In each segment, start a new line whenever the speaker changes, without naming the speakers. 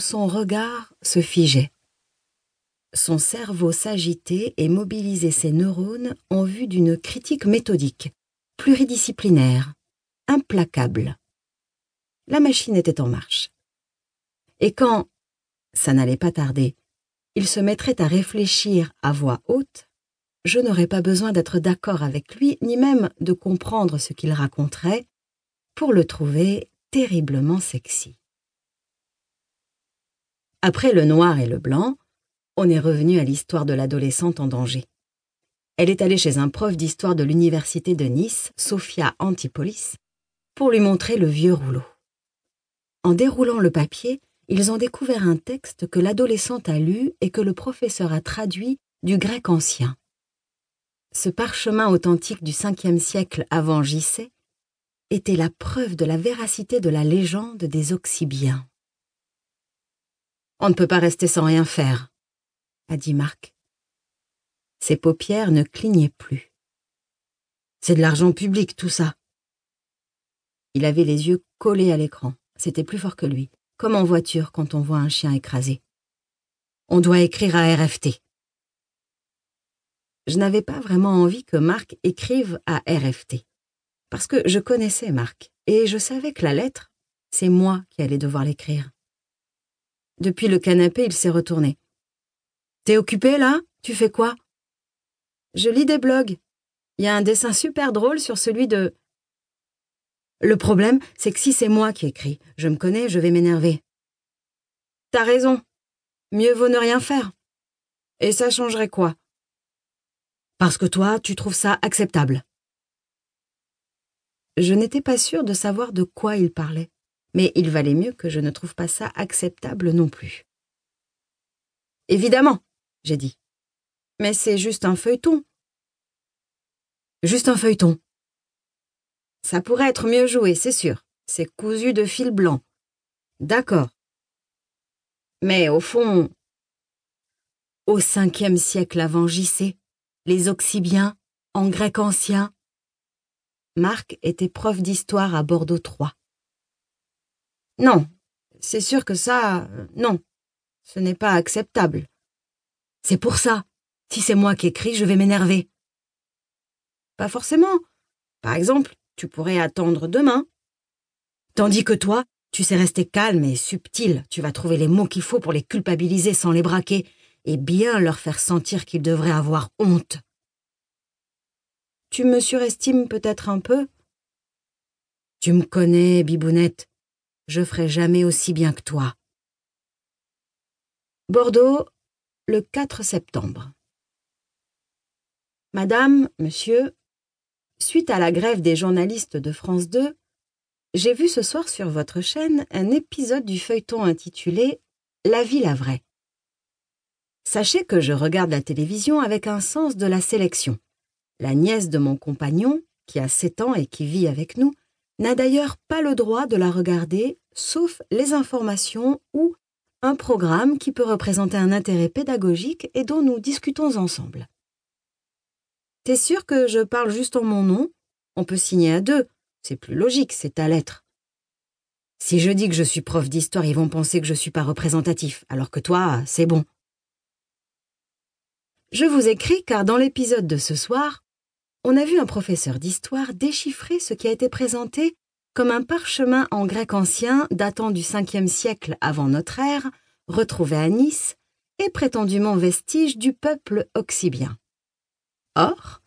son regard se figeait. Son cerveau s'agitait et mobilisait ses neurones en vue d'une critique méthodique, pluridisciplinaire, implacable. La machine était en marche. Et quand, ça n'allait pas tarder, il se mettrait à réfléchir à voix haute, je n'aurais pas besoin d'être d'accord avec lui, ni même de comprendre ce qu'il raconterait, pour le trouver terriblement sexy. Après le noir et le blanc, on est revenu à l'histoire de l'adolescente en danger. Elle est allée chez un prof d'histoire de l'université de Nice, Sophia Antipolis, pour lui montrer le vieux rouleau. En déroulant le papier, ils ont découvert un texte que l'adolescente a lu et que le professeur a traduit du grec ancien. Ce parchemin authentique du 5e siècle avant JC était la preuve de la véracité de la légende des Oxybiens. On ne peut pas rester sans rien faire, a dit Marc. Ses paupières ne clignaient plus. C'est de l'argent public, tout ça. Il avait les yeux collés à l'écran. C'était plus fort que lui, comme en voiture quand on voit un chien écrasé. On doit écrire à RFT. Je n'avais pas vraiment envie que Marc écrive à RFT, parce que je connaissais Marc, et je savais que la lettre, c'est moi qui allais devoir l'écrire. Depuis le canapé, il s'est retourné. T'es occupé là? Tu fais quoi? Je lis des blogs. Il y a un dessin super drôle sur celui de le problème, c'est que si c'est moi qui écris, je me connais, je vais m'énerver. T'as raison. Mieux vaut ne rien faire. Et ça changerait quoi? Parce que toi, tu trouves ça acceptable. Je n'étais pas sûre de savoir de quoi il parlait, mais il valait mieux que je ne trouve pas ça acceptable non plus. Évidemment, j'ai dit. Mais c'est juste un feuilleton. Juste un feuilleton, ça pourrait être mieux joué, c'est sûr. C'est cousu de fil blanc. D'accord. Mais au fond, au cinquième siècle avant JC, les Oxybiens, en grec ancien, Marc était prof d'histoire à Bordeaux 3. Non, c'est sûr que ça, non, ce n'est pas acceptable. C'est pour ça. Si c'est moi qui écris, je vais m'énerver. Pas forcément. Par exemple, tu pourrais attendre demain. Tandis que toi, tu sais rester calme et subtil, tu vas trouver les mots qu'il faut pour les culpabiliser sans les braquer, et bien leur faire sentir qu'ils devraient avoir honte. Tu me surestimes peut-être un peu? Tu me connais, bibounette. Je ferai jamais aussi bien que toi. Bordeaux, le 4 septembre. Madame, monsieur, Suite à la grève des journalistes de France 2, j'ai vu ce soir sur votre chaîne un épisode du feuilleton intitulé La vie la vraie. Sachez que je regarde la télévision avec un sens de la sélection. La nièce de mon compagnon, qui a 7 ans et qui vit avec nous, n'a d'ailleurs pas le droit de la regarder, sauf les informations ou un programme qui peut représenter un intérêt pédagogique et dont nous discutons ensemble. T'es sûr que je parle juste en mon nom? On peut signer à deux. C'est plus logique, c'est ta lettre. Si je dis que je suis prof d'histoire, ils vont penser que je suis pas représentatif, alors que toi, c'est bon. Je vous écris car dans l'épisode de ce soir, on a vu un professeur d'histoire déchiffrer ce qui a été présenté comme un parchemin en grec ancien datant du 5e siècle avant notre ère, retrouvé à Nice, et prétendument vestige du peuple oxybien. Or,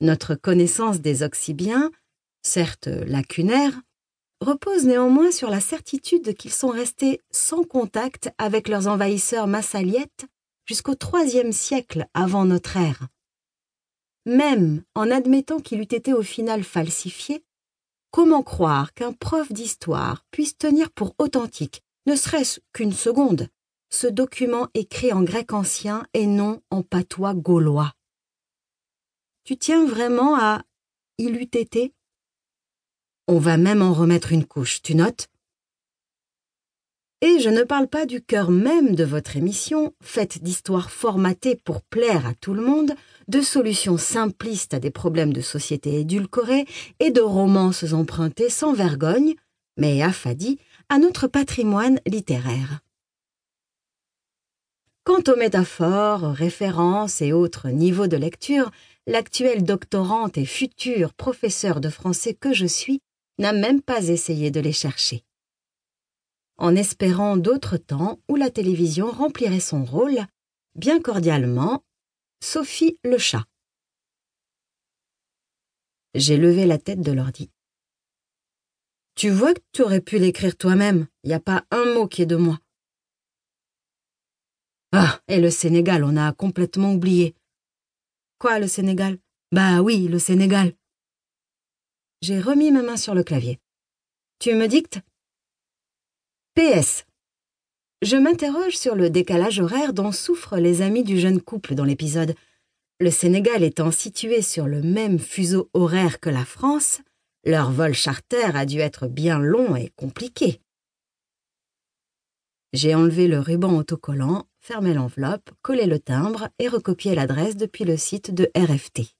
notre connaissance des Oxybiens, certes lacunaire, repose néanmoins sur la certitude qu'ils sont restés sans contact avec leurs envahisseurs massaliettes jusqu'au IIIe siècle avant notre ère. Même en admettant qu'il eût été au final falsifié, comment croire qu'un prof d'histoire puisse tenir pour authentique, ne serait-ce qu'une seconde, ce document écrit en grec ancien et non en patois gaulois? Tu tiens vraiment à il eût été? On va même en remettre une couche, tu notes? Et je ne parle pas du cœur même de votre émission, faite d'histoires formatées pour plaire à tout le monde, de solutions simplistes à des problèmes de société édulcorés et de romances empruntées sans vergogne, mais affadies, à notre patrimoine littéraire. Quant aux métaphores, références et autres niveaux de lecture, l'actuelle doctorante et future professeure de français que je suis n'a même pas essayé de les chercher. En espérant d'autres temps où la télévision remplirait son rôle, bien cordialement, Sophie le chat. J'ai levé la tête de l'ordi. Tu vois que tu aurais pu l'écrire toi-même, il n'y a pas un mot qui est de moi. Ah, et le Sénégal, on a complètement oublié. Quoi, le Sénégal? Bah oui, le Sénégal. J'ai remis ma main sur le clavier. Tu me dictes? PS. Je m'interroge sur le décalage horaire dont souffrent les amis du jeune couple dans l'épisode. Le Sénégal étant situé sur le même fuseau horaire que la France, leur vol charter a dû être bien long et compliqué. J'ai enlevé le ruban autocollant, fermé l'enveloppe, collé le timbre et recopié l'adresse depuis le site de RFT.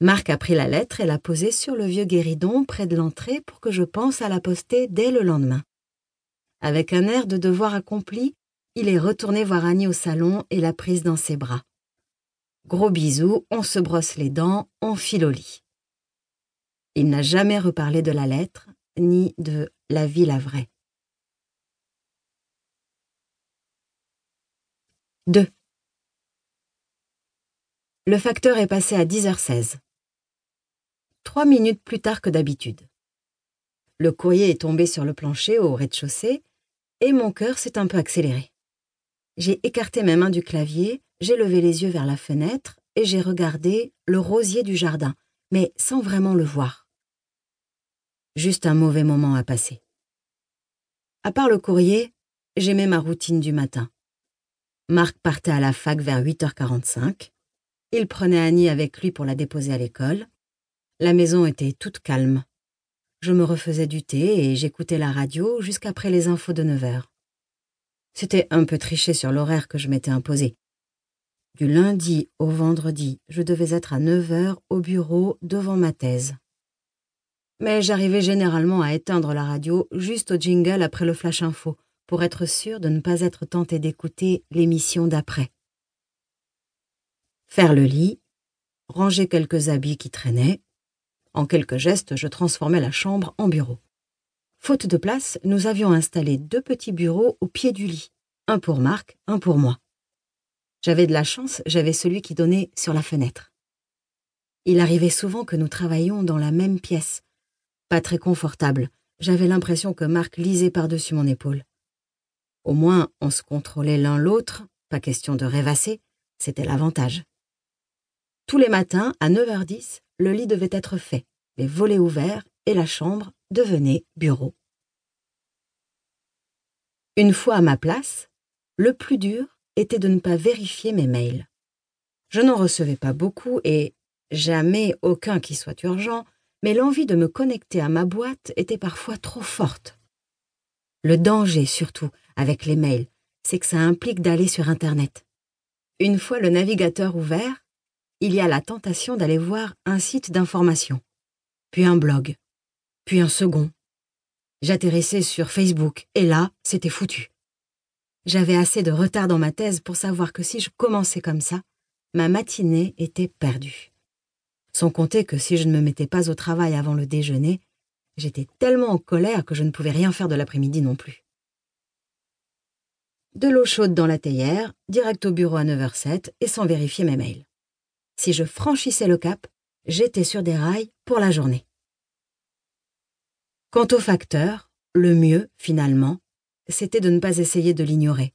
Marc a pris la lettre et l'a posée sur le vieux guéridon près de l'entrée pour que je pense à la poster dès le lendemain. Avec un air de devoir accompli, il est retourné voir Annie au salon et l'a prise dans ses bras. Gros bisous, on se brosse les dents, on file au lit. Il n'a jamais reparlé de la lettre, ni de la vie la vraie. 2. Le facteur est passé à 10h16. Trois minutes plus tard que d'habitude. Le courrier est tombé sur le plancher au rez-de-chaussée et mon cœur s'est un peu accéléré. J'ai écarté mes mains du clavier, j'ai levé les yeux vers la fenêtre et j'ai regardé le rosier du jardin, mais sans vraiment le voir. Juste un mauvais moment à passer. À part le courrier, j'aimais ma routine du matin. Marc partait à la fac vers 8h45. Il prenait Annie avec lui pour la déposer à l'école. La maison était toute calme. Je me refaisais du thé et j'écoutais la radio jusqu'après les infos de 9 heures. C'était un peu triché sur l'horaire que je m'étais imposé. Du lundi au vendredi, je devais être à 9 heures au bureau devant ma thèse. Mais j'arrivais généralement à éteindre la radio juste au jingle après le flash info pour être sûr de ne pas être tenté d'écouter l'émission d'après. Faire le lit, ranger quelques habits qui traînaient, en quelques gestes, je transformais la chambre en bureau. Faute de place, nous avions installé deux petits bureaux au pied du lit, un pour Marc, un pour moi. J'avais de la chance, j'avais celui qui donnait sur la fenêtre. Il arrivait souvent que nous travaillions dans la même pièce. Pas très confortable, j'avais l'impression que Marc lisait par-dessus mon épaule. Au moins, on se contrôlait l'un l'autre, pas question de rêvasser, c'était l'avantage. Tous les matins, à 9h10, le lit devait être fait, les volets ouverts et la chambre devenait bureau. Une fois à ma place, le plus dur était de ne pas vérifier mes mails. Je n'en recevais pas beaucoup et jamais aucun qui soit urgent, mais l'envie de me connecter à ma boîte était parfois trop forte. Le danger, surtout, avec les mails, c'est que ça implique d'aller sur Internet. Une fois le navigateur ouvert, il y a la tentation d'aller voir un site d'information, puis un blog, puis un second. J'atterrissais sur Facebook, et là, c'était foutu. J'avais assez de retard dans ma thèse pour savoir que si je commençais comme ça, ma matinée était perdue. Sans compter que si je ne me mettais pas au travail avant le déjeuner, j'étais tellement en colère que je ne pouvais rien faire de l'après-midi non plus. De l'eau chaude dans la théière, direct au bureau à 9h07 et sans vérifier mes mails. Si je franchissais le cap, j'étais sur des rails pour la journée. Quant au facteur, le mieux, finalement, c'était de ne pas essayer de l'ignorer.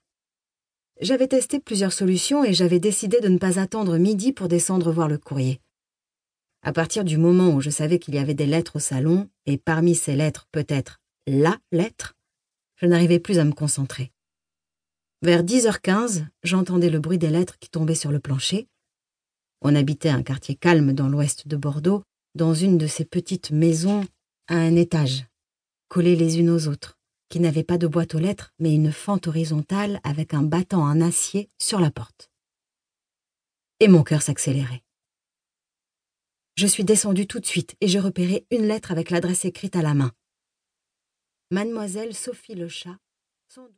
J'avais testé plusieurs solutions et j'avais décidé de ne pas attendre midi pour descendre voir le courrier. À partir du moment où je savais qu'il y avait des lettres au salon, et parmi ces lettres peut-être la lettre, je n'arrivais plus à me concentrer. Vers 10h15, j'entendais le bruit des lettres qui tombaient sur le plancher, on habitait un quartier calme dans l'ouest de Bordeaux, dans une de ces petites maisons à un étage, collées les unes aux autres, qui n'avaient pas de boîte aux lettres, mais une fente horizontale avec un battant en acier sur la porte. Et mon cœur s'accélérait. Je suis descendue tout de suite et je repérai une lettre avec l'adresse écrite à la main. Mademoiselle Sophie Le Chat, sans